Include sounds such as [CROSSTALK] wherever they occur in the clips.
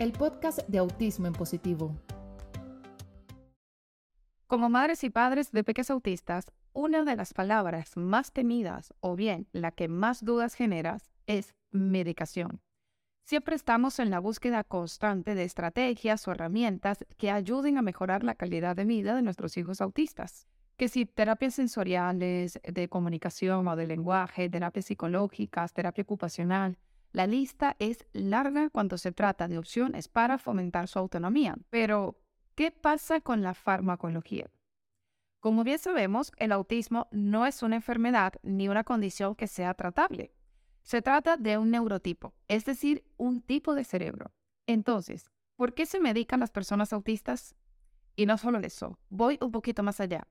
el podcast de Autismo en Positivo. Como madres y padres de peques autistas, una de las palabras más temidas o bien la que más dudas genera es medicación. Siempre estamos en la búsqueda constante de estrategias o herramientas que ayuden a mejorar la calidad de vida de nuestros hijos autistas. Que si terapias sensoriales, de comunicación o de lenguaje, terapias psicológicas, terapia ocupacional, la lista es larga cuando se trata de opciones para fomentar su autonomía. Pero, ¿qué pasa con la farmacología? Como bien sabemos, el autismo no es una enfermedad ni una condición que sea tratable. Se trata de un neurotipo, es decir, un tipo de cerebro. Entonces, ¿por qué se medican las personas autistas? Y no solo eso, voy un poquito más allá.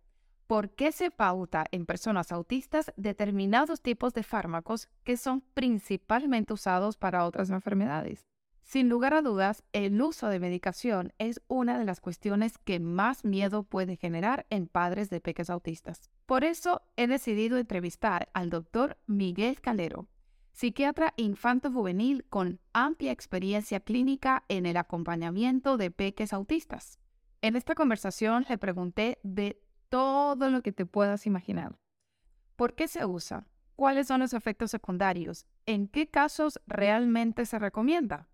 ¿Por qué se pauta en personas autistas determinados tipos de fármacos que son principalmente usados para otras enfermedades? Sin lugar a dudas, el uso de medicación es una de las cuestiones que más miedo puede generar en padres de peques autistas. Por eso he decidido entrevistar al doctor Miguel Calero, psiquiatra infanto-juvenil con amplia experiencia clínica en el acompañamiento de peques autistas. En esta conversación le pregunté de todo lo que te puedas imaginar. ¿Por qué se usa? ¿Cuáles son los efectos secundarios? ¿En qué casos realmente se recomienda?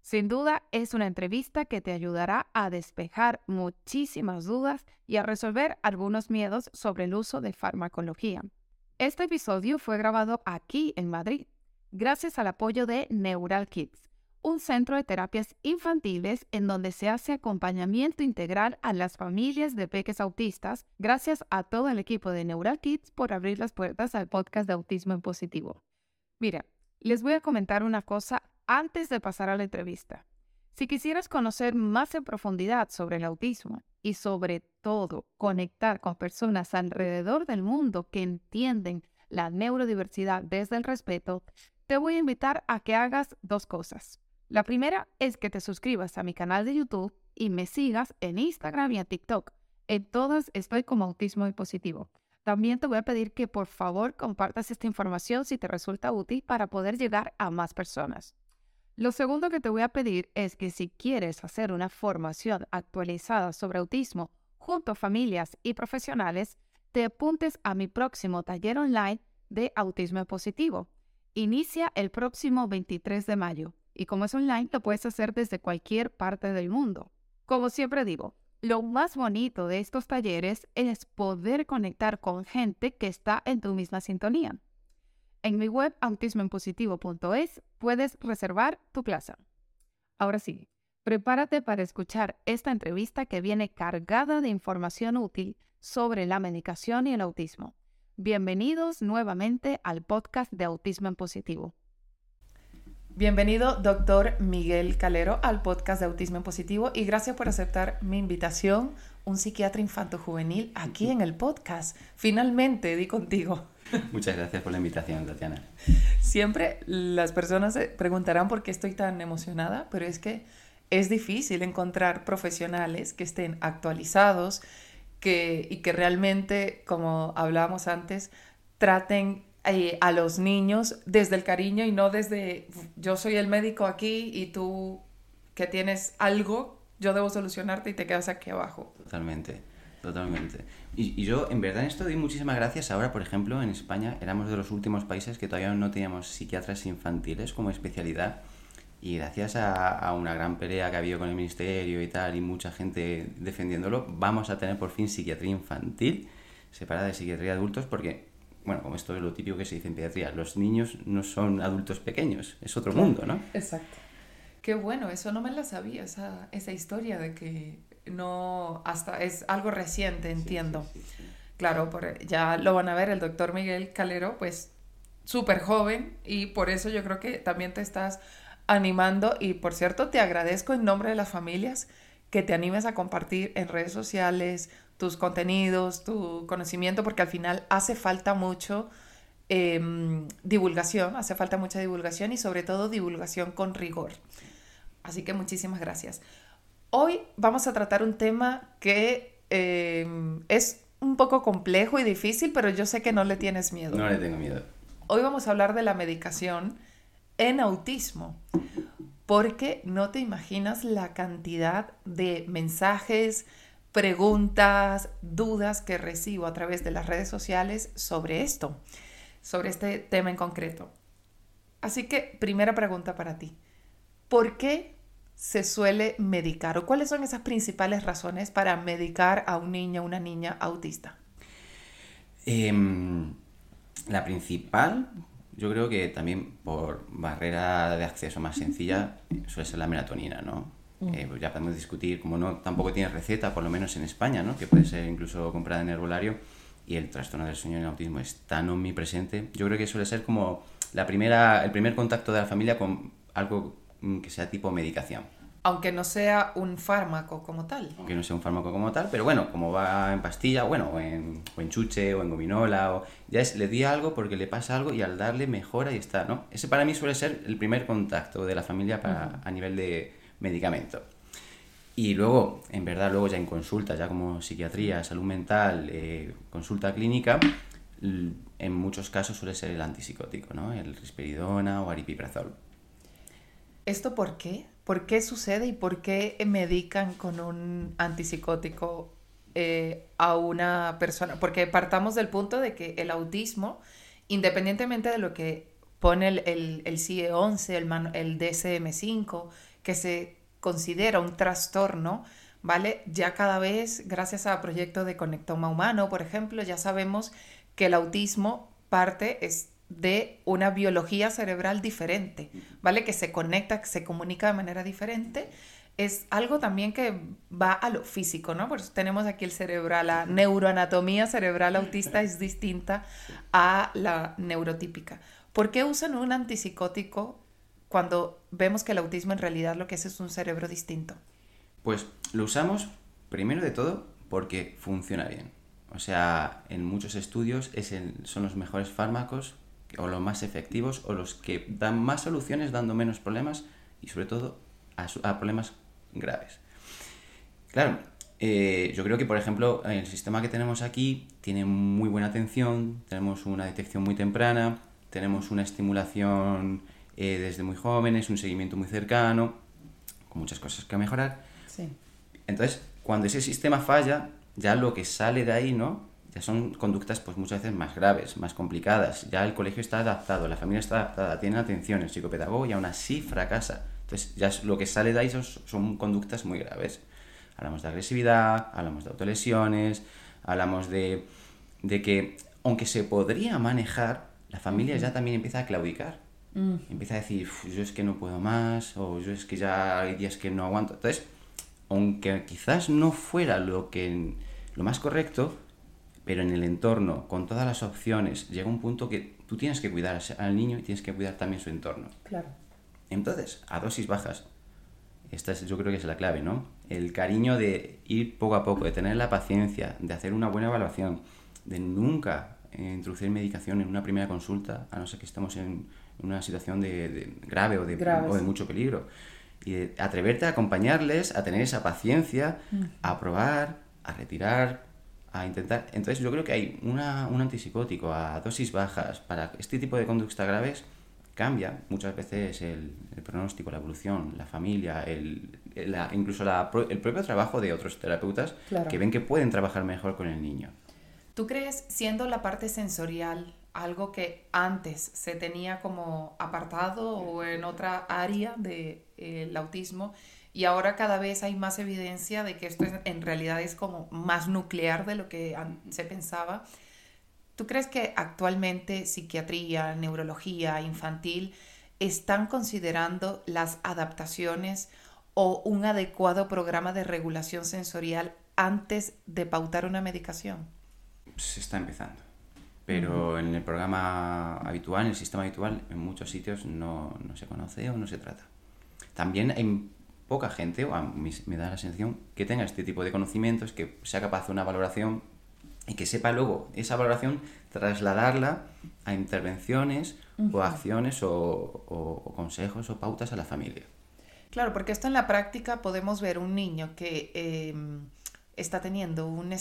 Sin duda es una entrevista que te ayudará a despejar muchísimas dudas y a resolver algunos miedos sobre el uso de farmacología. Este episodio fue grabado aquí en Madrid, gracias al apoyo de Neural Kids, un centro de terapias infantiles en donde se hace acompañamiento integral a las familias de peques autistas, gracias a todo el equipo de Neural Kids por abrir las puertas al podcast de Autismo en Positivo. Mira, les voy a comentar una cosa antes de pasar a la entrevista. Si quisieras conocer más en profundidad sobre el autismo y sobre todo conectar con personas alrededor del mundo que entienden la neurodiversidad desde el respeto, te voy a invitar a que hagas dos cosas. La primera es que te suscribas a mi canal de YouTube y me sigas en Instagram y en TikTok. En todas estoy como Autismo y Positivo. También te voy a pedir que por favor compartas esta información si te resulta útil para poder llegar a más personas. Lo segundo que te voy a pedir es que si quieres hacer una formación actualizada sobre autismo junto a familias y profesionales, te apuntes a mi próximo taller online de autismo positivo. Inicia el próximo 23 de mayo y como es online lo puedes hacer desde cualquier parte del mundo. Como siempre digo, lo más bonito de estos talleres es poder conectar con gente que está en tu misma sintonía. En mi web autismoenpositivo.es puedes reservar tu plaza. Ahora sí, prepárate para escuchar esta entrevista que viene cargada de información útil sobre la medicación y el autismo. Bienvenidos nuevamente al podcast de Autismo en Positivo. Bienvenido, doctor Miguel Calero, al podcast de Autismo en Positivo y gracias por aceptar mi invitación, un psiquiatra infanto-juvenil, aquí en el podcast. Finalmente di contigo. Muchas gracias por la invitación, Tatiana. Siempre las personas se preguntarán por qué estoy tan emocionada, pero es que es difícil encontrar profesionales que estén actualizados que, y que realmente, como hablábamos antes, traten eh, a los niños desde el cariño y no desde yo soy el médico aquí y tú que tienes algo, yo debo solucionarte y te quedas aquí abajo. Totalmente. Totalmente. Y, yo, en verdad, en esto doy muchísimas gracias. Ahora, por ejemplo, en España éramos de los últimos países que todavía no teníamos psiquiatras infantiles como especialidad. Y gracias a, una gran pelea que ha habido con el ministerio y tal, y mucha gente defendiéndolo, vamos a tener por fin psiquiatría infantil separada de psiquiatría de adultos, porque, bueno, como esto es lo típico que se dice en pediatría, los niños no son adultos pequeños, es otro mundo, ¿no? Exacto. Qué bueno, eso no me la sabía, esa, esa historia de que no, hasta es algo reciente, entiendo. claro, por, ya lo van a ver, el doctor Miguel Calero, pues súper joven y por eso yo creo que también te estás animando y por cierto te agradezco en nombre de las familias que te animes a compartir en redes sociales tus contenidos, tu conocimiento, porque al final hace falta mucho em, divulgación, hace falta mucha divulgación y sobre todo divulgación con rigor. Así que muchísimas gracias. Hoy vamos a tratar un tema que eh, es un poco complejo y difícil, pero yo sé que no le tienes miedo. No le tengo miedo. Hoy vamos a hablar de la medicación en autismo. porque no te imaginas la cantidad de mensajes, preguntas, dudas que recibo a través de las redes sociales sobre esto, sobre este tema en concreto. Así que, primera pregunta para ti. ¿Por qué se suele medicar o cuáles son esas principales razones para medicar a un niño o una niña autista? Em, la principal, yo creo que también por barrera de acceso más sencilla, suele ser la melatonina, ¿no? Mm. Eh, pues ya podemos discutir, como no tampoco tiene receta, por lo menos en España, ¿no? Que puede ser incluso comprada en herbolario y el trastorno del sueño en el autismo es tan omnipresente. Yo creo que suele ser como la primera, el primer contacto de la familia con algo mm, que sea tipo medicación. Aunque no sea un fármaco como tal. Aunque no sea un fármaco como tal, pero bueno, como va en pastilla, bueno, o en, o en chuche, o en gominola, o ya es, le di algo porque le pasa algo y al darle mejora y está, ¿no? Ese para mí suele ser el primer contacto de la familia para, a nivel de medicamento. Y luego, en verdad, luego ya en consulta, ya como psiquiatría, salud mental, eh, consulta clínica, en muchos casos suele ser el antipsicótico, ¿no? El risperidona o aripiprazol. ¿Esto por qué? ¿Por qué sucede y por qué medican con un antipsicótico eh, a una persona? Porque partamos del punto de que el autismo, independientemente de lo que pone el, el, CIE-11, el, el DSM-5, que se considera un trastorno, ¿vale? Ya cada vez, gracias a proyectos de Conectoma Humano, por ejemplo, ya sabemos que el autismo parte es de una biología cerebral diferente, ¿vale? Que se conecta, que se comunica de manera diferente. Es algo también que va a lo físico, ¿no? Por eso tenemos aquí el cerebral, la neuroanatomía cerebral autista es distinta a la neurotípica. ¿Por qué usan un antipsicótico cuando vemos que el autismo en realidad lo que es es un cerebro distinto? Pues lo usamos primero de todo porque funciona bien. O sea, en muchos estudios es son los mejores fármacos o los más efectivos o los que dan más soluciones dando menos problemas y sobre todo a, problemas graves. Claro, eh, yo creo que por ejemplo el sistema que tenemos aquí tiene muy buena atención, tenemos una detección muy temprana, tenemos una estimulación eh, desde muy jóvenes, un seguimiento muy cercano, con muchas cosas que mejorar. Entonces, cuando ese sistema falla, ya lo que sale de ahí, ¿no? ya son conductas pues muchas veces más graves, más complicadas. Ya el colegio está adaptado, la familia está adaptada, tiene atención, el psicopedagogo y aún así fracasa. Entonces ya lo que sale de ahí son, conductas muy graves. Hablamos de agresividad, hablamos de autolesiones, hablamos de, de que aunque se podría manejar, la familia ya también empieza a claudicar. Mm. Empieza a decir, yo es que no puedo más, o yo es que ya hay días que no aguanto. Entonces, aunque quizás no fuera lo, que, lo más correcto, pero en el entorno, con todas las opciones, llega un punto que tú tienes que cuidar al niño y tienes que cuidar también su entorno. Claro. Entonces, a dosis bajas, esta es, yo creo que es la clave, ¿no? El cariño de ir poco a poco, de tener la paciencia, de hacer una buena evaluación, de nunca introducir medicación en una primera consulta, a no ser que estemos en una situación de, grave o de, o de, mucho peligro. Y atreverte a acompañarles, a tener esa paciencia, a probar, a retirar, a intentar. Entonces yo creo que hay una, un antipsicótico a dosis bajas para este tipo de conductas graves cambia muchas veces el, pronóstico, la evolución, la familia, el, incluso el propio trabajo de otros terapeutas que ven que pueden trabajar mejor con el niño. ¿Tú crees, siendo la parte sensorial algo que antes se tenía como apartado o en otra área del de, autismo, y ahora cada vez hay más evidencia de que esto en realidad es como más nuclear de lo que se pensaba. ¿Tú crees que actualmente psiquiatría, neurología infantil están considerando las adaptaciones o un adecuado programa de regulación sensorial antes de pautar una medicación? Se está empezando. Pero en el programa habitual, en el sistema habitual, en muchos sitios no, no se conoce o no se trata. También hay poca gente, o a mí me da la sensación, que tenga este tipo de conocimientos, que sea capaz de una valoración y que sepa luego esa valoración trasladarla a intervenciones o acciones o, consejos o pautas a la familia. Claro, porque esto en la práctica podemos ver un niño que em, está teniendo un.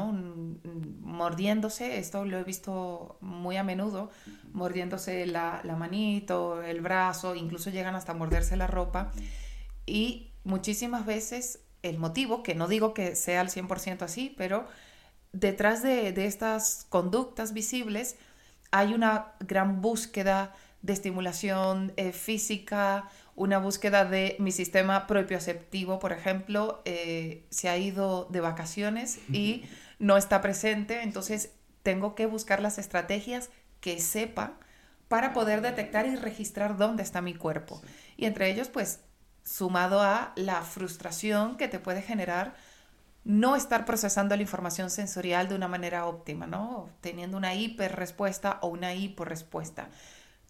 Un- mordiéndose, esto lo he visto muy a menudo, mordiéndose la, la manito, el brazo, incluso llegan hasta morderse la ropa. Y muchísimas veces el motivo, que no digo que sea al 100% así, pero detrás de, de estas conductas visibles hay una gran búsqueda de estimulación eh, física, una búsqueda de mi sistema propioceptivo, por ejemplo, eh, se ha ido de vacaciones y no está presente, entonces tengo que buscar las estrategias que sepa para poder detectar y registrar dónde está mi cuerpo. Y entre ellos, pues, sumado a la frustración que te puede generar no estar procesando la información sensorial de una manera óptima, ¿no? Teniendo una hiperrespuesta o una hiporrespuesta.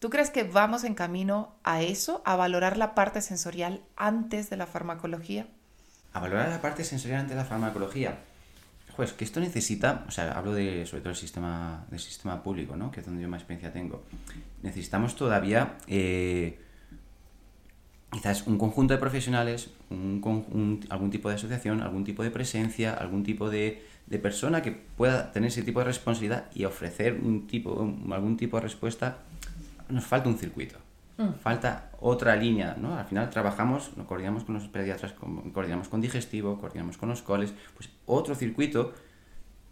¿Tú crees que vamos en camino a eso, a valorar la parte sensorial antes de la farmacología? A valorar la parte sensorial ante la farmacología. Pues que esto necesita, o sea, hablo de sobre todo el sistema, del sistema público, ¿no? Que es donde yo más experiencia tengo. Necesitamos todavía eh, quizás un conjunto de profesionales, algún tipo de asociación, algún tipo de presencia, algún tipo de, de persona que pueda tener ese tipo de responsabilidad y ofrecer un tipo, algún tipo de respuesta. Nos falta un circuito. Falta otra línea, ¿no? Al final trabajamos, nos coordinamos con los pediatras, coordinamos con digestivo, coordinamos con los coles, pues otro circuito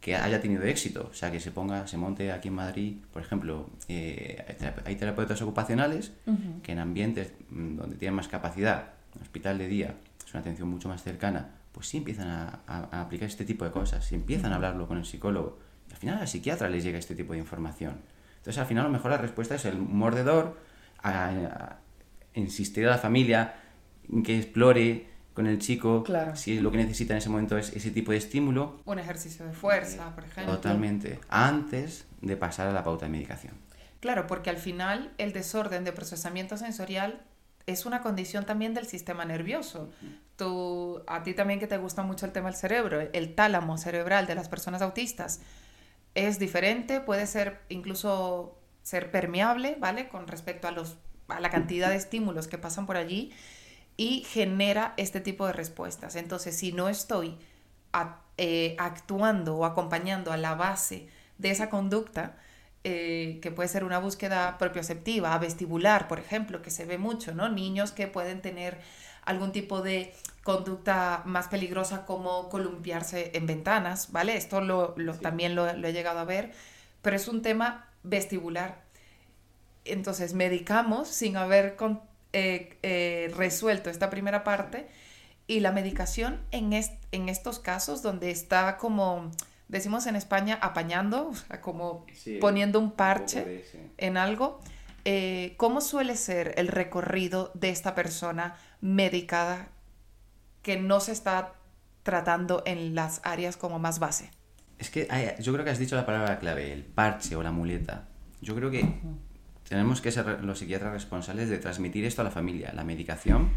que haya tenido éxito, o sea, que se ponga, se monte aquí en Madrid, por ejemplo, eh, hay terape- hay terapeutas ocupacionales que en ambientes mm, donde tienen más capacidad, hospital de día, es una atención mucho más cercana, pues sí empiezan a, a- a aplicar este tipo de cosas, sí empiezan a hablarlo con el psicólogo, al final a la psiquiatra les llega este tipo de información. Entonces, al final, a lo mejor la respuesta es el mordedor, a, a insistir a la familia en que explore con el chico Claro. si lo que necesita en ese momento es ese tipo de estímulo, Un ejercicio de fuerza, por ejemplo. Totalmente. Antes de pasar a la pauta de medicación. Claro, porque al final el desorden de procesamiento sensorial es una condición también del sistema nervioso. Tú, a ti también que te gusta mucho el tema del cerebro, el tálamo cerebral de las personas autistas es diferente, puede ser incluso ser permeable, ¿vale? Con respecto a, los, a la cantidad de estímulos que pasan por allí y genera este tipo de respuestas. Entonces, si no estoy eh, actuando o acompañando a la base de esa conducta, eh, que puede ser una búsqueda propioceptiva, vestibular, por ejemplo, que se ve mucho, ¿no? Niños que pueden tener algún tipo de conducta más peligrosa como columpiarse en ventanas, ¿vale? Esto lo, lo- también lo, lo he llegado a ver, pero es un tema vestibular. Entonces, medicamos sin haber con- eh, eh, resuelto esta primera parte y la medicación en, est- en estos casos donde está como, decimos en España, apañando, o sea, como poniendo un parche en algo, eh, ¿cómo suele ser el recorrido de esta persona medicada que no se está tratando en las áreas como más base? Es que hay- yo creo que has dicho la palabra clave, el parche o la muleta. Yo creo que tenemos que ser los psiquiatras responsables de transmitir esto a la familia. La medicación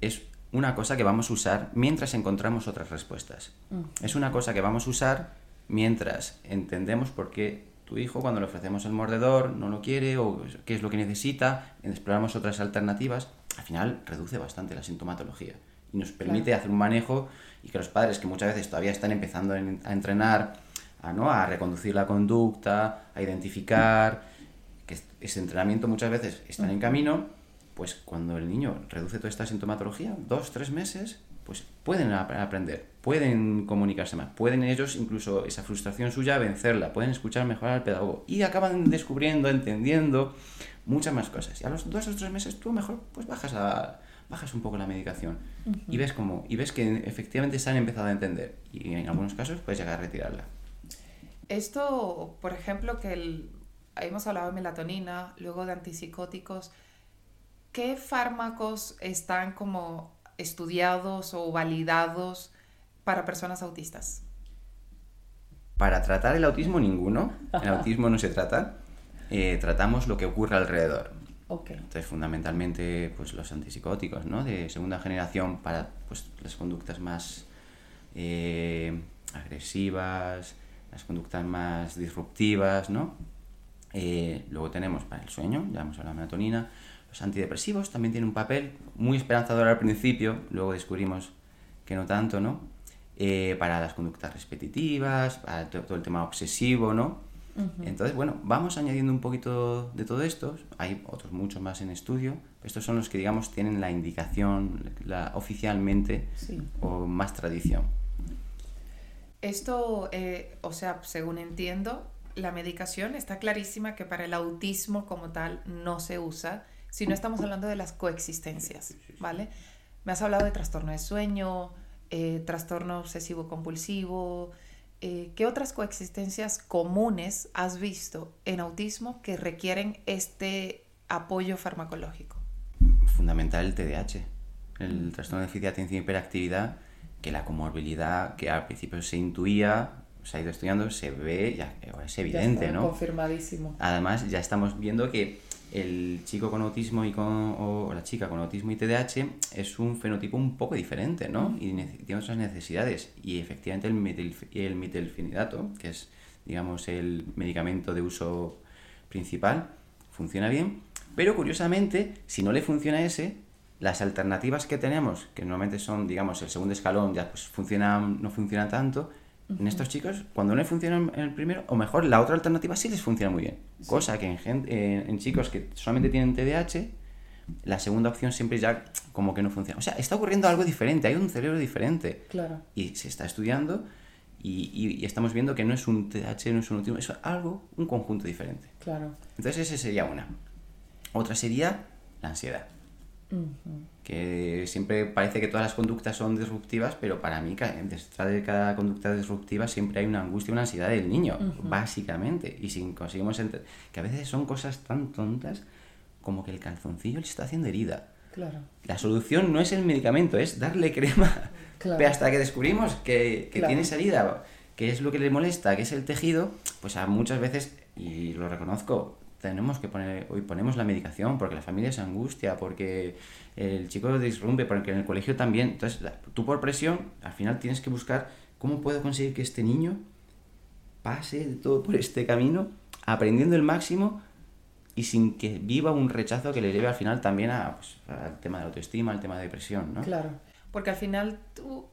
es una cosa que vamos a usar mientras encontramos otras respuestas. Es una cosa que vamos a usar mientras entendemos por qué tu hijo cuando le ofrecemos el mordedor no lo quiere o qué es lo que necesita, exploramos otras alternativas, al final reduce bastante la sintomatología y nos permite hacer un manejo y que los padres que muchas veces todavía están empezando a entrenar, a, ¿no? a reconducir la conducta, a identificar, que es- ese entrenamiento muchas veces están en camino, pues cuando el niño reduce toda esta sintomatología, dos, tres meses, pues pueden ap- aprender, pueden comunicarse más, pueden ellos incluso esa frustración suya vencerla, pueden escuchar mejor al pedagogo y acaban descubriendo, entendiendo muchas más cosas. Y a los dos o tres meses tú mejor pues bajas a bajas un poco la medicación y ves cómo y ves que efectivamente se han empezado a entender y en algunos casos puedes llegar a retirarla. Esto, por ejemplo, que el- hemos hablado de melatonina, luego de antipsicóticos, ¿qué fármacos están como estudiados o validados para personas autistas? Para tratar el autismo ninguno, el autismo no se trata, eh, tratamos lo que ocurre alrededor. Entonces, fundamentalmente, pues los antipsicóticos, ¿no? De segunda generación para pues, las conductas más eh, agresivas, las conductas más disruptivas, ¿no? Eh, luego tenemos para el sueño, ya hemos hablado de melatonina. Los antidepresivos también tienen un papel muy esperanzador al principio, luego descubrimos que no tanto, ¿no? eh, para las conductas repetitivas, para todo el tema obsesivo, ¿no? Entonces, bueno, vamos añadiendo un poquito de todo esto. Hay otros muchos más en estudio. Estos son los que, digamos, tienen la indicación la, oficialmente o más tradición. Esto, eh, o sea, según entiendo, la medicación está clarísima que para el autismo como tal no se usa, si no estamos hablando de las coexistencias, ¿vale? Me has hablado de trastorno de sueño, eh, trastorno obsesivo compulsivo, eh, ¿qué otras coexistencias comunes has visto en autismo que requieren este apoyo farmacológico? Fundamental el TDAH, el trastorno de déficit de atención y hiperactividad, que la comorbilidad que al principio se intuía, se ha ido estudiando, se ve, ya es evidente, ¿no? Confirmadísimo. Además, ya estamos viendo que el chico con autismo y con, o la chica con autismo y TDAH es un fenotipo un poco diferente, ¿no? Y tiene otras necesidades. Y efectivamente el, metil, el que es, digamos, el medicamento de uso principal, funciona bien. Pero curiosamente, si no le funciona ese, las alternativas que tenemos, que normalmente son, digamos, el segundo escalón, ya pues funcionan, no funcionan tanto, en estos chicos, cuando no funcionan en el primero, o mejor, la otra alternativa sí les funciona muy bien. Cosa que en, en chicos que solamente tienen TDAH, la segunda opción siempre ya como que no funciona. O sea, está ocurriendo algo diferente, hay un cerebro diferente. Claro. Y se está estudiando y, y, estamos viendo que no es un TDAH, no es un autismo, es algo, un conjunto diferente. Claro. Entonces esa sería una. Otra sería la ansiedad que siempre parece que todas las conductas son disruptivas, pero para mí detrás de cada conducta disruptiva siempre hay una angustia y una ansiedad del niño, básicamente. Y si conseguimos que a veces son cosas tan tontas como que el calzoncillo le está haciendo herida. Claro. La solución no es el medicamento, es darle crema. Pero hasta que descubrimos que, que tiene esa herida, que es lo que le molesta, que es el tejido, pues a muchas veces, y lo reconozco, tenemos que poner, hoy ponemos la medicación porque la familia se angustia, porque el chico disrumpe, porque en el colegio también. Entonces, tú por presión, al final tienes que buscar cómo puedo conseguir que este niño pase de todo por este camino, aprendiendo el máximo y sin que viva un rechazo que le lleve al final también a, pues, al tema de la autoestima, al tema de depresión, ¿no? Claro, porque al final tú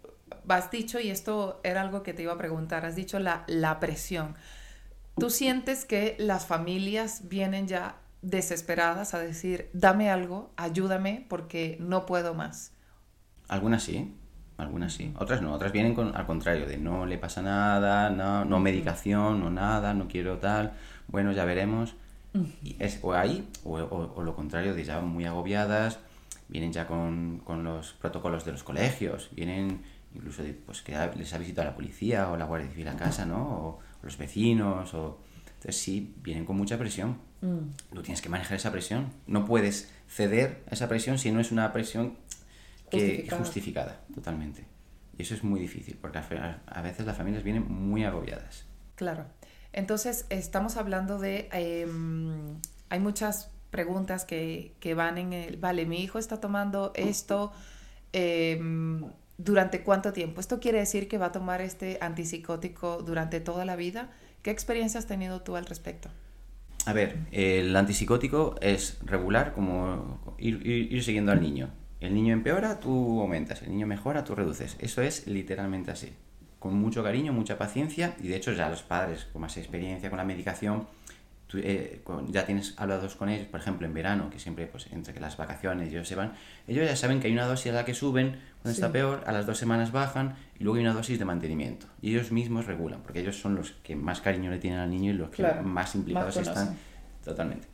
has dicho, y esto era algo que te iba a preguntar, has dicho la, la presión. ¿Tú sientes que las familias vienen ya desesperadas a decir, dame algo, ayúdame porque no puedo más? Algunas sí, algunas sí. Otras no, otras vienen con, al contrario, de no le pasa nada, no, no medicación, no nada, no quiero tal, bueno, ya veremos. Y es o ahí, o, lo contrario, de ya muy agobiadas, vienen ya con, con los protocolos de los colegios, vienen incluso pues que les ha visitado la policía o la Guardia Civil a casa, ¿no? O, los vecinos, o... Entonces sí, vienen con mucha presión. Mm. Tú tienes que manejar esa presión. No puedes ceder a esa presión si no es una presión que justificada, justificada totalmente. Y eso es muy difícil, porque a veces las familias vienen muy agobiadas. Claro. Entonces, estamos hablando de... Em, hay muchas preguntas que, que, van en el... Vale, mi hijo está tomando esto. Eh, ¿Durante cuánto tiempo? ¿Esto quiere decir que va a tomar este antipsicótico durante toda la vida? ¿Qué experiencia has tenido tú al respecto? A ver, el antipsicótico es regular, como ir, siguiendo al niño. El niño empeora, tú aumentas. El niño mejora, tú reduces. Eso es literalmente así. Con mucho cariño, mucha paciencia. Y de hecho ya los padres con más experiencia con la medicación eh, ya tienes hablados con ellos, por ejemplo, en verano, que siempre, pues, entre que las vacaciones ellos se van, ellos ya saben que hay una dosis a la que suben cuando está peor, a las dos semanas bajan y luego hay una dosis de mantenimiento. Y ellos mismos regulan, porque ellos son los que más cariño le tienen al niño y los que más implicados están. Totalmente.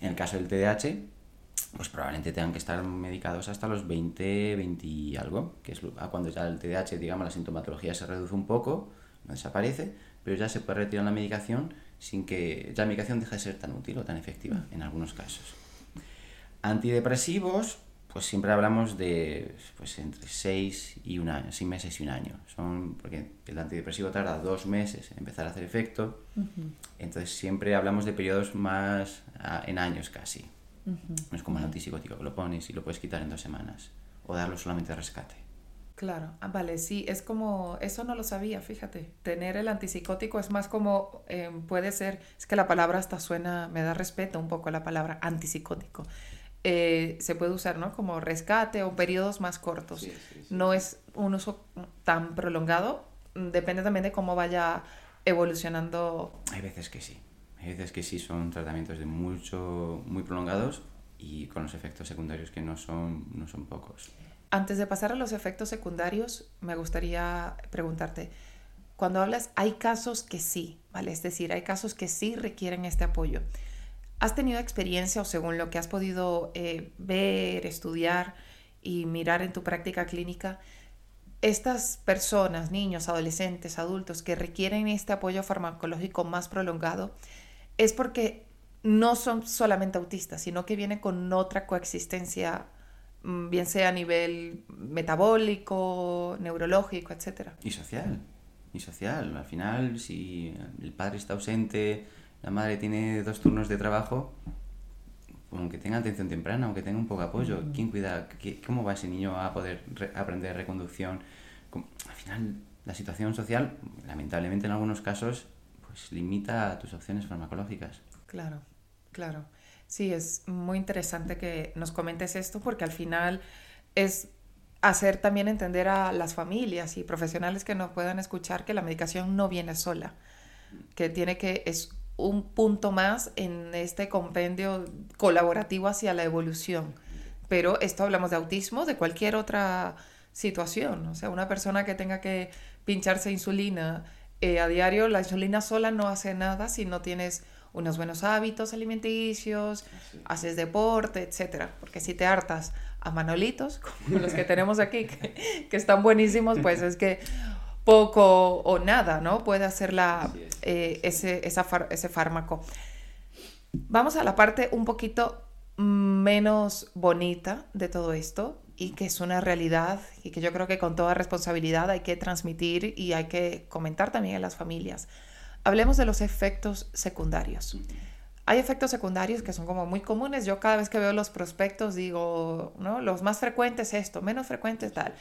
En el caso del TDAH, pues probablemente tengan que estar medicados hasta los 20, 20 y algo, que es cuando ya el TDAH, digamos, la sintomatología se reduce un poco, no desaparece, pero ya se puede retirar la medicación sin que la medicación deje de ser tan útil o tan efectiva mm. en algunos casos. Antidepresivos, pues siempre hablamos de pues entre 6 y un año, 6 meses y un año. Son, porque el antidepresivo tarda dos meses en empezar a hacer efecto, entonces siempre hablamos de periodos más en años casi. No es como el antipsicótico que lo pones y lo puedes quitar en dos semanas o darlo solamente a rescate. Claro, ah, vale, sí, es como, eso no lo sabía, fíjate, tener el antipsicótico es más como, em, puede ser, es que la palabra hasta suena, me da respeto un poco la palabra antipsicótico. eh, se puede usar ¿no? como rescate o periodos más cortos. No es un uso tan prolongado, depende también de cómo vaya evolucionando. Hay veces que sí, hay veces que sí son tratamientos de mucho, muy prolongados y con los efectos secundarios que no son, no son pocos. Antes de pasar a los efectos secundarios, me gustaría preguntarte, cuando hablas, hay casos que sí, ¿vale? Es decir, hay casos que sí requieren este apoyo. ¿Has tenido experiencia o según lo que has podido eh, ver, estudiar y mirar en tu práctica clínica, estas personas, niños, adolescentes, adultos que requieren este apoyo farmacológico más prolongado, es porque no son solamente autistas, sino que vienen con otra coexistencia, bien sea a nivel metabólico, neurológico, etc. Y social, y social. Al final, si el padre está ausente, la madre tiene dos turnos de trabajo, aunque tenga atención temprana, aunque tenga un poco de apoyo, ¿quién cuida? ¿Cómo va ese niño a poder aprender reconducción? Al final, la situación social, lamentablemente en algunos casos, pues limita tus opciones farmacológicas. Claro, claro. Sí, es muy interesante que nos comentes esto porque al final es hacer también entender a las familias y profesionales que nos puedan escuchar que la medicación no viene sola, que tiene que es un punto más en este compendio colaborativo hacia la evolución. Pero esto hablamos de autismo, de cualquier otra situación. O sea, una persona que tenga que pincharse insulina eh, a diario, la insulina sola no hace nada si no tienes unos buenos hábitos alimenticios, haces deporte, etcétera. Porque si te hartas a manolitos, [LAUGHS] como los que tenemos aquí, que, que están buenísimos, pues es que poco o nada, ¿no? Puede hacer la, eh, ese, ese fármaco. Vamos a la parte un poquito menos bonita de todo esto y que es una realidad y que yo creo que con toda responsabilidad hay que transmitir y hay que comentar también a las familias. Hablemos de los efectos secundarios. Hay efectos secundarios que son como muy comunes. Yo cada vez que veo los prospectos digo, ¿no? Los más frecuentes esto, menos frecuentes tal.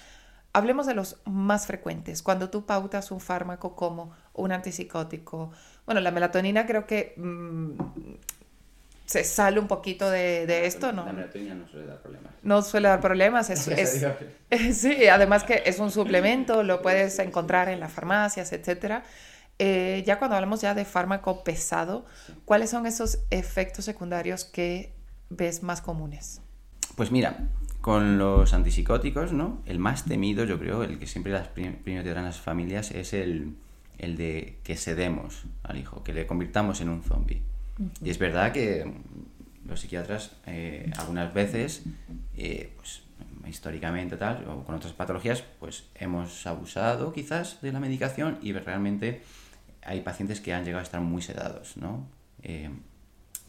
Hablemos de los más frecuentes. Cuando tú pautas un fármaco como un antipsicótico, bueno, la melatonina creo que mm, se sale un poquito de, esto, ¿no? La melatonina no suele dar problemas. No suele dar problemas. Es, [LAUGHS] [LAUGHS] sí, además que es un suplemento, lo puedes encontrar en las farmacias, etcétera. Eh, ya cuando hablamos ya de fármaco pesado, ¿cuáles son esos efectos secundarios que ves más comunes? Pues mira, con los antipsicóticos, ¿no? El más temido, yo creo, el que siempre las dan las familias, es el, el, de que sedemos al hijo, que le convirtamos en un zombie. Y es verdad que los psiquiatras eh, algunas veces, eh, pues históricamente tal, o con otras patologías, pues hemos abusado quizás de la medicación y realmente hay pacientes que han llegado a estar muy sedados, ¿no? Eh,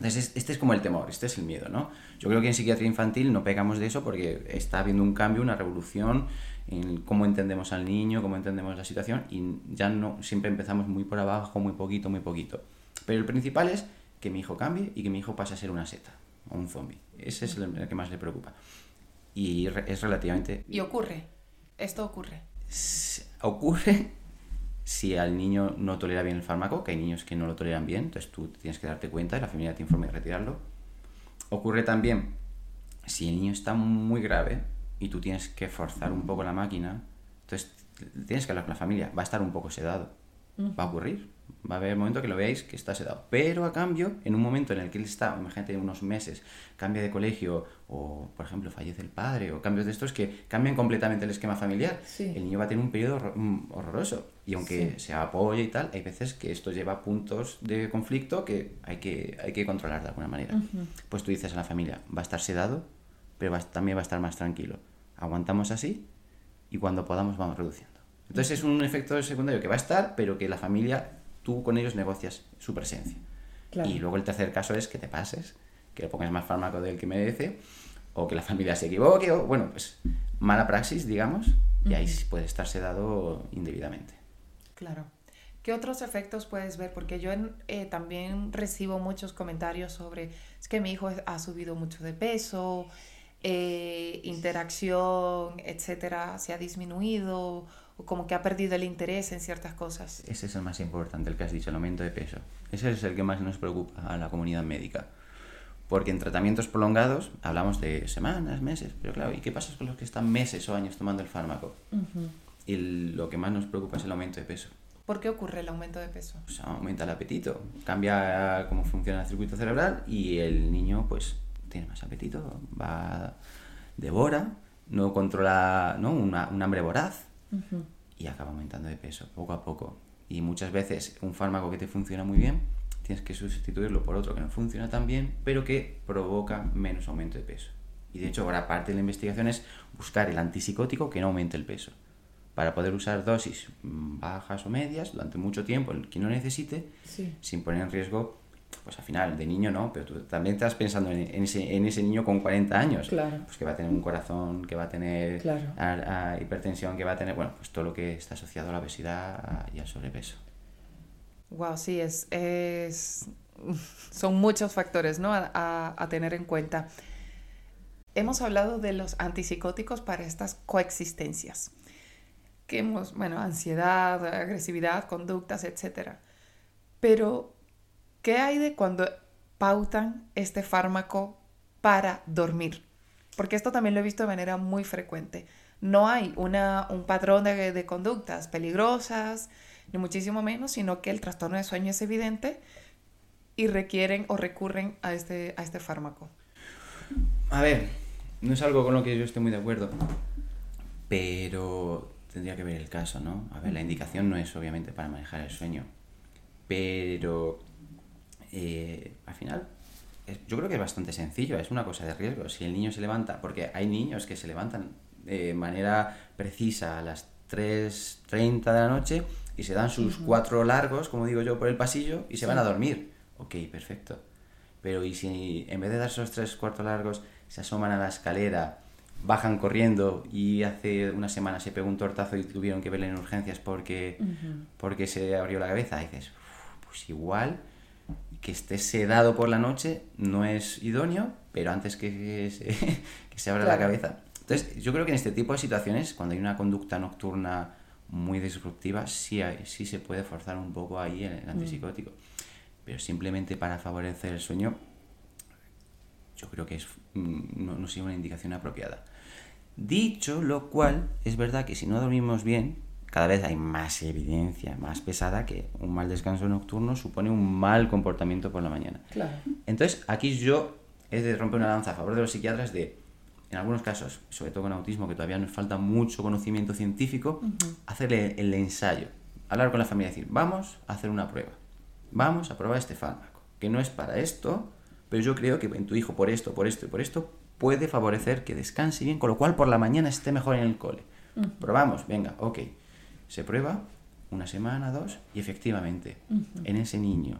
entonces, este es como el temor, este es el miedo, ¿no? Yo creo que en psiquiatría infantil no pegamos de eso porque está habiendo un cambio, una revolución en cómo entendemos al niño, cómo entendemos la situación y ya no siempre empezamos muy por abajo, muy poquito, muy poquito. Pero el principal es que mi hijo cambie y que mi hijo pase a ser una seta o un zombie. Ese es el, que más le preocupa. Y es relativamente... ¿Y ocurre? ¿Esto ocurre? ocurre si al niño no tolera bien el fármaco, que hay niños que no lo toleran bien, entonces tú tienes que darte cuenta y la familia te informa y retirarlo. Ocurre también si el niño está muy grave y tú tienes que forzar un poco la máquina, entonces tienes que hablar con la familia, va a estar un poco sedado, va a ocurrir, va a haber el momento que lo veáis que está sedado. Pero a cambio, en un momento en el que él está, imagínate unos meses, cambia de colegio o, por ejemplo, fallece el padre o cambios de estos que cambian completamente el esquema familiar, el niño va a tener un periodo mm, horroroso. Y aunque se apoye y tal, hay veces que esto lleva a puntos de conflicto que hay que, hay que controlar de alguna manera. Pues tú dices a la familia, va a estar sedado, pero también va a estar más tranquilo. Aguantamos así y cuando podamos vamos reduciendo. Entonces es un efecto secundario que va a estar, pero que la familia tú con ellos negocias su presencia. Y luego el tercer caso es que te pases, que le pongas más fármaco del que merece, o que la familia se equivoque, o bueno, pues mala praxis, digamos, y ahí puede estar sedado indebidamente. Claro. ¿Qué otros efectos puedes ver? Porque yo eh, también recibo muchos comentarios sobre, es que mi hijo ha subido mucho de peso, eh, interacción, etcétera, se ha disminuido, como que ha perdido el interés en ciertas cosas. Ese es el más importante, el que has dicho, el aumento de peso. Ese es el que más nos preocupa a la comunidad médica. Porque en tratamientos prolongados hablamos de semanas, meses, pero claro, ¿y qué pasa con los que están meses o años tomando el fármaco? Y lo que más nos preocupa es el aumento de peso. ¿Por qué ocurre el aumento de peso? Pues aumenta el apetito, cambia cómo funciona el circuito cerebral y el niño pues tiene más apetito, va, devora, no controla ¿no? Una, un hambre voraz y acaba aumentando de peso poco a poco. Y muchas veces un fármaco que te funciona muy bien, tienes que sustituirlo por otro que no funciona tan bien, pero que provoca menos aumento de peso. Y de hecho ahora parte de la investigación es buscar el antipsicótico que no aumente el peso para poder usar dosis bajas o medias durante mucho tiempo, el que no necesite, sin poner en riesgo, pues al final, de niño no, pero tú también estás pensando en, ese, en ese niño con 40 años, pues que va a tener un corazón, que va a tener hipertensión, que va a tener, bueno, pues todo lo que está asociado a la obesidad y al sobrepeso. Wow, sí, es, es... son muchos factores ¿no? a, a tener en cuenta. Hemos hablado de los antipsicóticos para estas coexistencias que hemos, bueno, ansiedad, agresividad, conductas, etc. Pero, ¿qué hay de cuando pautan este fármaco para dormir? Porque esto también lo he visto de manera muy frecuente. No hay una, un patrón de, de conductas peligrosas, ni muchísimo menos, sino que el trastorno de sueño es evidente y requieren o recurren a este, a este fármaco. A ver, no es algo con lo que yo esté muy de acuerdo, pero tendría que ver el caso, ¿no? A ver, la indicación no es obviamente para manejar el sueño, pero eh, al final yo creo que es bastante sencillo, es una cosa de riesgo. Si el niño se levanta, porque hay niños que se levantan de manera precisa a las 3.30 de la noche y se dan sus cuatro largos, como digo yo, por el pasillo y se van a dormir. Ok, perfecto. Pero ¿y si en vez de darse los tres cuartos largos se asoman a la escalera bajan corriendo y hace una semana se pegó un tortazo y tuvieron que verle en urgencias porque, porque se abrió la cabeza. Y dices, pues igual que esté sedado por la noche no es idóneo, pero antes que se, [LAUGHS] que se abra la cabeza. Entonces, yo creo que en este tipo de situaciones, cuando hay una conducta nocturna muy disruptiva, sí, sí se puede forzar un poco ahí el, mm. antipsicótico. Pero simplemente para favorecer el sueño, yo creo que es, mm, no, no sería una indicación apropiada. Dicho lo cual, es verdad que si no dormimos bien, cada vez hay más evidencia, más pesada, que un mal descanso nocturno supone un mal comportamiento por la mañana. Claro. Entonces, aquí yo he de romper una lanza a favor de los psiquiatras de, en algunos casos, sobre todo con autismo, que todavía nos falta mucho conocimiento científico, hacerle el ensayo, hablar con la familia y decir, vamos a hacer una prueba, vamos a probar este fármaco, que no es para esto, pero yo creo que en tu hijo por esto, por esto y por esto puede favorecer que descanse bien, con lo cual por la mañana esté mejor en el cole. Probamos, venga, ok. Se prueba una semana, dos, y efectivamente, en ese niño,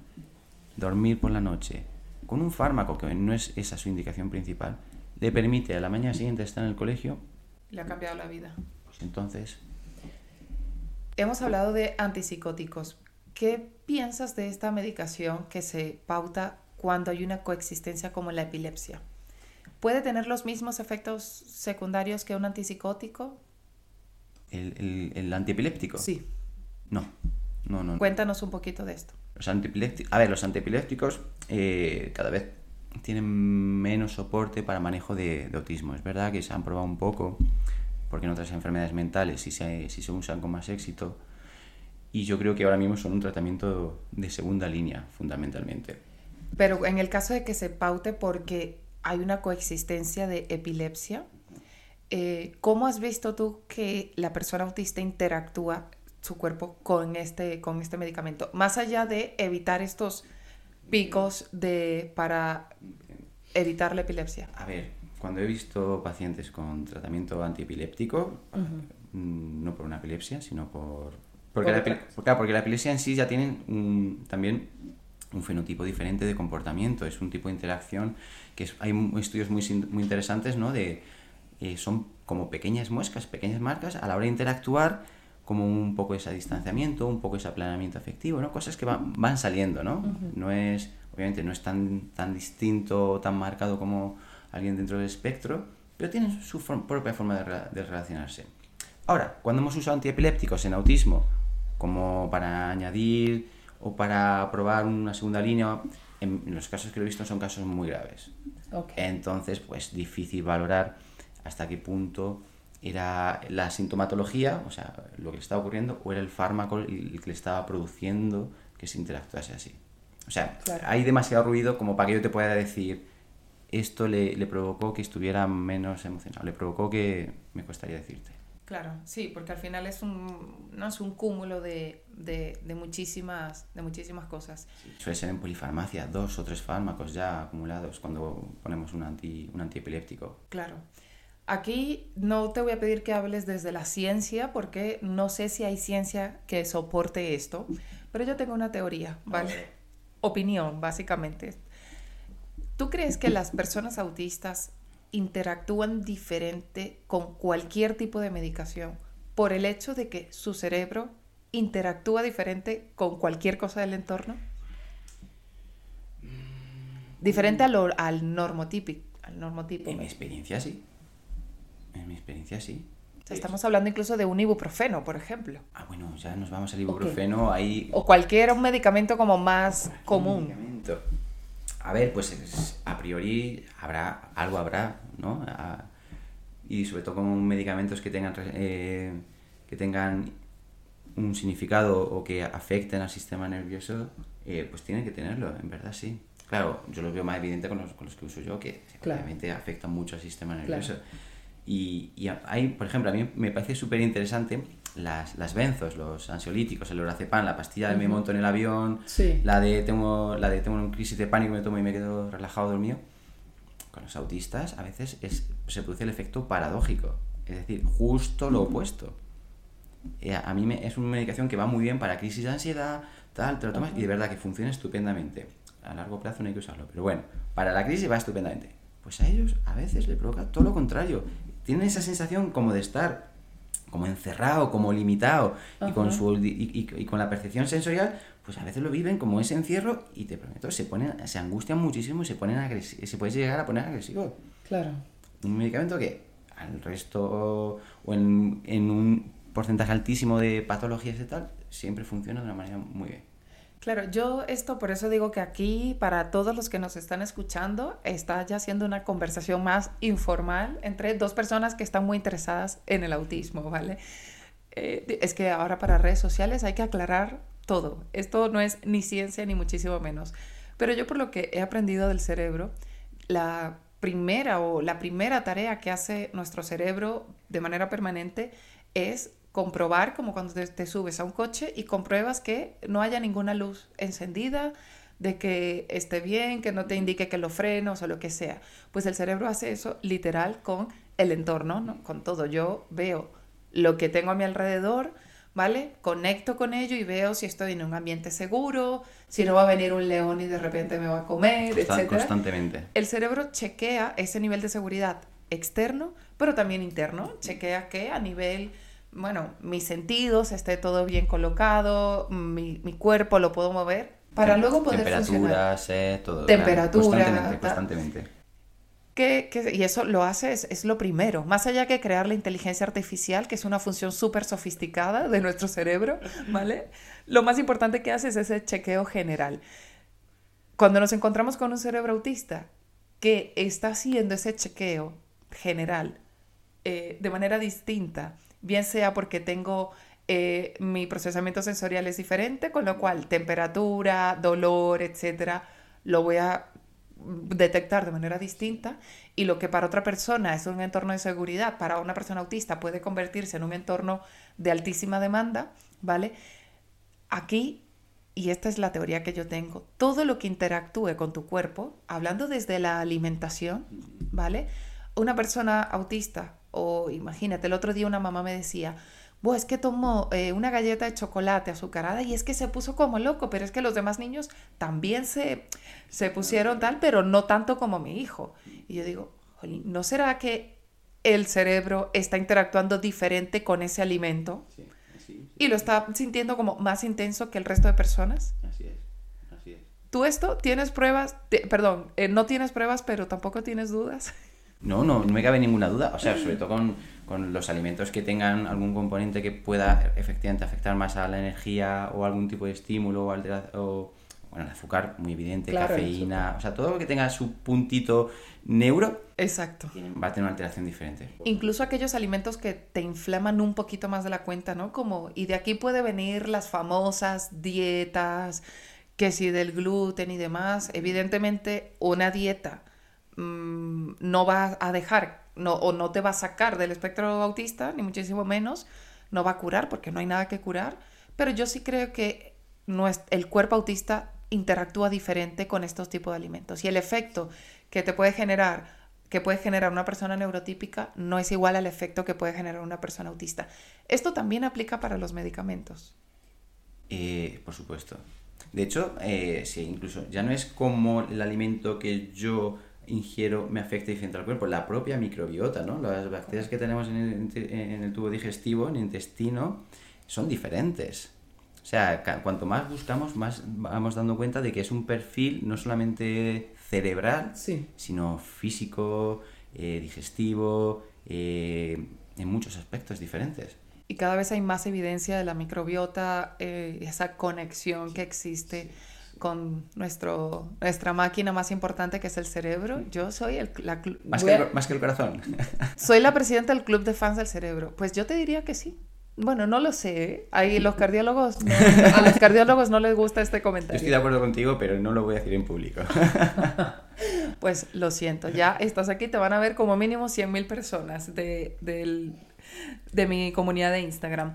dormir por la noche con un fármaco que no es esa su indicación principal, le permite a la mañana siguiente estar en el colegio. Le ha cambiado la vida. Pues entonces. Hemos hablado de antipsicóticos. ¿Qué piensas de esta medicación que se pauta cuando hay una coexistencia como la epilepsia? ¿Puede tener los mismos efectos secundarios que un antipsicótico? ¿El, el, antiepiléptico? Sí. No. No, no. Cuéntanos un poquito de esto. Los antipilépticos, a ver, los antiepilépticos eh, cada vez tienen menos soporte para manejo de, autismo. Es verdad que se han probado un poco, porque en otras enfermedades mentales sí se, sí se usan con más éxito. Y yo creo que ahora mismo son un tratamiento de segunda línea, fundamentalmente. Pero en el caso de que se paute porque hay una coexistencia de epilepsia. Eh, ¿Cómo has visto tú que la persona autista interactúa su cuerpo con este, con este medicamento? Más allá de evitar estos picos de, para evitar la epilepsia. A ver, cuando he visto pacientes con tratamiento antiepiléptico, mm, no por una epilepsia, sino por... Porque, la, porque la epilepsia en sí ya tienen también un fenotipo diferente de comportamiento, es un tipo de interacción que hay estudios muy, muy interesantes, ¿no? De, eh, son como pequeñas muescas, pequeñas marcas, a la hora de interactuar, como un poco ese distanciamiento, un poco ese aplanamiento afectivo, ¿no? Cosas que van, van saliendo, ¿no? No es, obviamente no es tan, tan distinto, tan marcado como alguien dentro del espectro, pero tienen su propia forma de, de relacionarse. Ahora, cuando hemos usado antiepilépticos en autismo, como para añadir o para probar una segunda línea, en, los casos que lo he visto son casos muy graves. Entonces, pues difícil valorar hasta qué punto era la sintomatología, o sea, lo que le estaba ocurriendo, o era el fármaco el que le estaba produciendo que se interactuase así. O sea, Claro. hay demasiado ruido como para que yo te pueda decir, esto le, le provocó que estuviera menos emocionado, le provocó que me costaría decirte. Claro, sí, porque al final es un, no es un cúmulo de, de, de muchísimas, de muchísimas cosas. Suele ser en polifarmacia, dos o tres fármacos ya acumulados cuando ponemos un, anti, un antiepiléptico. Claro. Aquí no te voy a pedir que hables desde la ciencia porque no sé si hay ciencia que soporte esto, pero yo tengo una teoría, ¿vale? Opinión, básicamente. ¿Tú crees que las personas autistas interactúan diferente con cualquier tipo de medicación por el hecho de que su cerebro interactúa diferente con cualquier cosa del entorno? Diferente a lo- al normotípico. Al normotipo. En mi experiencia sí. En mi experiencia sí. O sea, estamos hablando incluso de un ibuprofeno, por ejemplo. Ah, bueno, ya nos vamos al ibuprofeno, ahí... O cualquier un medicamento como más común. medicamento. A ver, pues es- a priori habrá, algo habrá, ¿no? A- y sobre todo con medicamentos que tengan, eh, que tengan un significado o que afecten al sistema nervioso, eh, pues tienen que tenerlo, en verdad sí. Claro, yo lo veo más evidente con los, con los que uso yo, que Claro. obviamente afectan mucho al sistema Claro. Y, y hay, por ejemplo, a mí me parece súper interesante las, las benzos, los ansiolíticos, el lorazepam, la pastilla de me monto en el avión, Sí. la de tengo la de tengo una crisis de pánico, me tomo y me quedo relajado dormido. Con los autistas a veces es, se produce el efecto paradójico, es decir, justo lo opuesto. Eh, a mí me, es una medicación que va muy bien para crisis de ansiedad, tal, te lo tomas y de verdad que funciona estupendamente. A largo plazo no hay que usarlo, pero bueno, para la crisis va estupendamente. Pues a ellos a veces le provoca todo lo contrario. Tienen esa sensación como de estar como encerrado, como limitado y con, su, y, y- y con la percepción sensorial, pues a veces lo viven como ese encierro y te prometo, se ponen, se angustian muchísimo y se ponen agresi- se puede llegar a poner agresivo. Claro. Un medicamento que al resto o en, en un porcentaje altísimo de patologías y tal, siempre funciona de una manera muy bien. Claro, yo esto por eso digo que aquí para todos los que nos están escuchando está ya siendo una conversación más informal entre dos personas que están muy interesadas en el autismo, ¿vale? Eh, es que ahora para redes sociales hay que aclarar todo. Esto no es ni ciencia ni muchísimo menos. Pero yo por lo que he aprendido del cerebro, la primera o la primera tarea que hace nuestro cerebro de manera permanente es comprobar, como cuando te, te subes a un coche y compruebas que no haya ninguna luz encendida, de que esté bien, que no te indique que lo frenos o lo que sea. Pues el cerebro hace eso literal con el entorno, ¿no? con todo. Yo veo lo que tengo a mi alrededor, ¿vale? Conecto con ello y veo si estoy en un ambiente seguro, si no va a venir un león y de repente me va a comer, etc. constantemente. El cerebro chequea ese nivel de seguridad externo, pero también interno. Chequea que a nivel, bueno, mis sentidos esté todo bien colocado, mi, mi cuerpo lo puedo mover para luego poder. Temperatura, sed, todo. Temperatura, Constantemente, tal. constantemente. Que, que- y eso lo hace, es, es lo primero. Más allá que crear la inteligencia artificial, que es una función súper sofisticada de nuestro cerebro, [LAUGHS] ¿vale? Lo más importante que hace es ese chequeo general. Cuando nos encontramos con un cerebro autista que está haciendo ese chequeo general eh, de manera distinta, bien sea porque tengo eh, mi procesamiento sensorial es diferente, con lo cual temperatura, dolor, etcétera, lo voy a detectar de manera distinta y lo que para otra persona es un entorno de seguridad, para una persona autista puede convertirse en un entorno de altísima demanda, ¿vale? Aquí, y esta es la teoría que yo tengo, todo lo que interactúe con tu cuerpo, hablando desde la alimentación, ¿vale? Una persona autista, o imagínate, el otro día una mamá me decía, Buah, es que tomó eh, una galleta de chocolate azucarada y es que se puso como loco, pero es que los demás niños también se, se pusieron tal, pero no tanto como mi hijo. Y yo digo, "Jolín, ¿no será que el cerebro está interactuando diferente con ese alimento Sí, así, y lo está sintiendo como más intenso que el resto de personas? así es. Así es. ¿Tú esto tienes pruebas? Te- perdón, eh, no tienes pruebas, pero tampoco tienes dudas. No, no, no me cabe ninguna duda. O sea, sobre todo con, con los alimentos que tengan algún componente que pueda efectivamente afectar más a la energía o algún tipo de estímulo o, altera- o, bueno, el azúcar muy evidente, Claro, cafeína, o sea, todo lo que tenga su puntito neuro Exacto. va a tener una alteración diferente. Incluso aquellos alimentos que te inflaman un poquito más de la cuenta, ¿no? Como, y de aquí puede venir las famosas dietas, que si del gluten y demás. Evidentemente, una dieta mm, no va a dejar, no, o no te va a sacar del espectro autista, ni muchísimo menos, no va a curar, porque no hay nada que curar. Pero yo sí creo que el cuerpo autista interactúa diferente con estos tipos de alimentos. Y el efecto que te puede generar, que puede generar una persona neurotípica, no es igual al efecto que puede generar una persona autista. Esto también aplica para los medicamentos. Eh, por supuesto. De hecho, eh, sí, incluso ya no es como el alimento que yo ingiero me afecta diferente al cuerpo, la propia microbiota, ¿no? Las bacterias que tenemos en el, en el tubo digestivo, en el intestino, son diferentes. O sea, cuanto más buscamos, más vamos dando cuenta de que es un perfil no solamente cerebral, Sí. sino físico, eh, digestivo, eh, en muchos aspectos diferentes. Y cada vez hay más evidencia de la microbiota, eh, esa conexión que existe con nuestro, nuestra máquina más importante que es el cerebro. Yo soy, el, la, Más que, el, más que el corazón. [LAUGHS] soy la presidenta del club de fans del cerebro. Pues yo te diría que sí. Bueno, no lo sé. ¿eh? Ahí los cardiólogos, no- a los cardiólogos no les gusta este Yo comentario. estoy de acuerdo contigo, pero no lo voy a decir en público. [LAUGHS] Pues lo siento, ya estás aquí, te van a ver como mínimo 100.000 personas de, del- de mi comunidad de Instagram.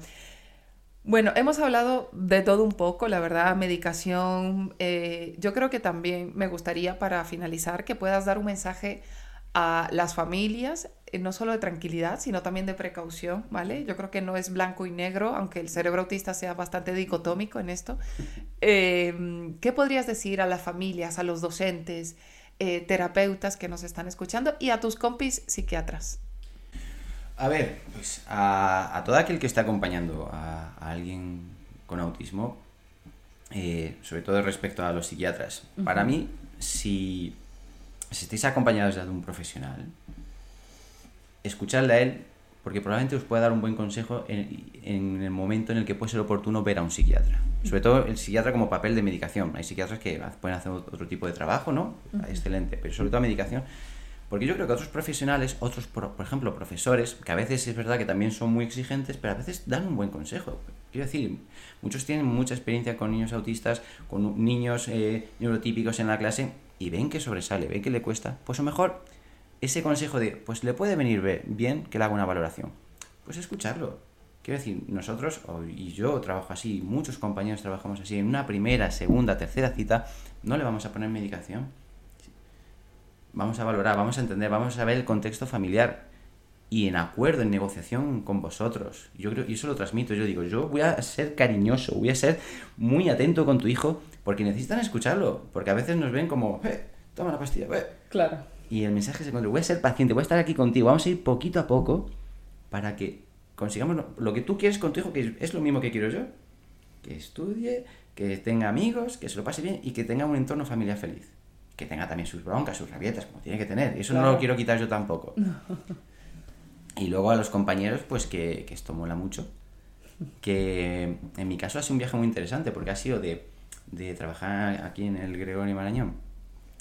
Bueno, hemos hablado de todo un poco, la verdad, medicación. eh, yo creo que también me gustaría, para finalizar, que puedas dar un mensaje a las familias, eh, no solo de tranquilidad, sino también de precaución, ¿vale? Yo creo que no es blanco y negro, aunque el cerebro autista sea bastante dicotómico en esto. Eh, ¿Qué podrías decir a las familias, a los docentes, eh, terapeutas que nos están escuchando y a tus compis psiquiatras? A ver, pues a, a todo aquel que está acompañando a, a alguien con autismo, eh, sobre todo respecto a los psiquiatras, para mí, si, si estáis acompañados de un profesional, escuchadle a él, porque probablemente os pueda dar un buen consejo en, en el momento en el que puede ser oportuno ver a un psiquiatra. Sobre todo el psiquiatra como papel de medicación. Hay psiquiatras que pueden hacer otro tipo de trabajo, ¿no? Excelente, pero sobre todo medicación. Porque yo creo que otros profesionales, otros, por, por ejemplo, profesores, que a veces es verdad que también son muy exigentes, pero a veces dan un buen consejo. Quiero decir, muchos tienen mucha experiencia con niños autistas, con niños eh, neurotípicos en la clase, y ven que sobresale, ven que le cuesta. Pues lo mejor ese consejo de, pues le puede venir bien que le haga una valoración. Pues escucharlo. Quiero decir, nosotros, o- y yo trabajo así, muchos compañeros trabajamos así, en una primera, segunda, tercera cita, no le vamos a poner medicación. Vamos a valorar, vamos a entender, vamos a ver el contexto familiar y en acuerdo, en negociación con vosotros. Yo creo, y eso lo transmito, yo digo, yo voy a ser cariñoso, voy a ser muy atento con tu hijo, porque necesitan escucharlo, porque a veces nos ven como, eh, toma la pastilla, eh, Claro. y el mensaje es encuentra, voy a ser paciente, voy a estar aquí contigo, vamos a ir poquito a poco para que consigamos lo, lo que tú quieres con tu hijo, que es lo mismo que quiero yo, que estudie, que tenga amigos, que se lo pase bien y que tenga un entorno familiar feliz. Que tenga también sus broncas, sus rabietas, como tiene que tener. Y eso no Claro. lo quiero quitar yo tampoco. [LAUGHS] Y luego a los compañeros, pues que, que esto mola mucho. Que en mi caso ha sido un viaje muy interesante porque ha sido de, de trabajar aquí en el Gregorio Marañón,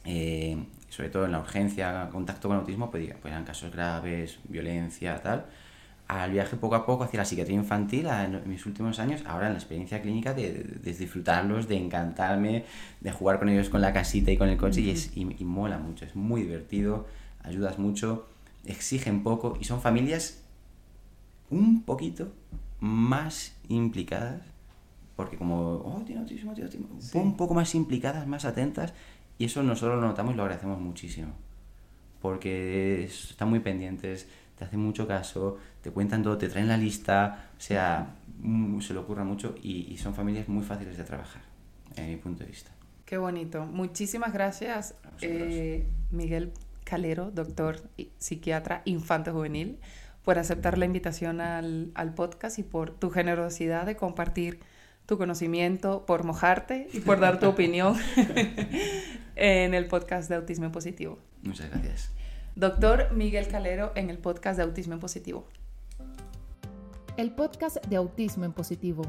eh, sobre todo en la urgencia, contacto con autismo, pues, pues eran casos graves, violencia, tal, al viaje poco a poco hacia la psiquiatría infantil a- en mis últimos años, ahora en la experiencia clínica de, disfrutarlos, de encantarme, de jugar con ellos con la casita y con el coche, y, es, y, y mola mucho, es muy divertido, ayudas mucho, exigen poco, y son familias un poquito más implicadas, porque como, oh, tiene autismo, tiene autismo, un poco más implicadas, más atentas, y eso nosotros lo notamos y lo agradecemos muchísimo, porque es- están muy pendientes, te hacen mucho caso, te cuentan todo, te traen la lista, o sea, mm, se le ocurra mucho y, y son familias muy fáciles de trabajar, en mi punto de vista. Qué bonito. Muchísimas gracias, eh, Miguel Calero, doctor y psiquiatra infante juvenil, por aceptar la invitación al, al podcast y por tu generosidad de compartir tu conocimiento, por mojarte y por dar tu [LAUGHS] opinión [LAUGHS] en el podcast de Autismo Positivo. Muchas gracias. Doctor Miguel Calero en el podcast de Autismo en Positivo. El podcast de Autismo en Positivo.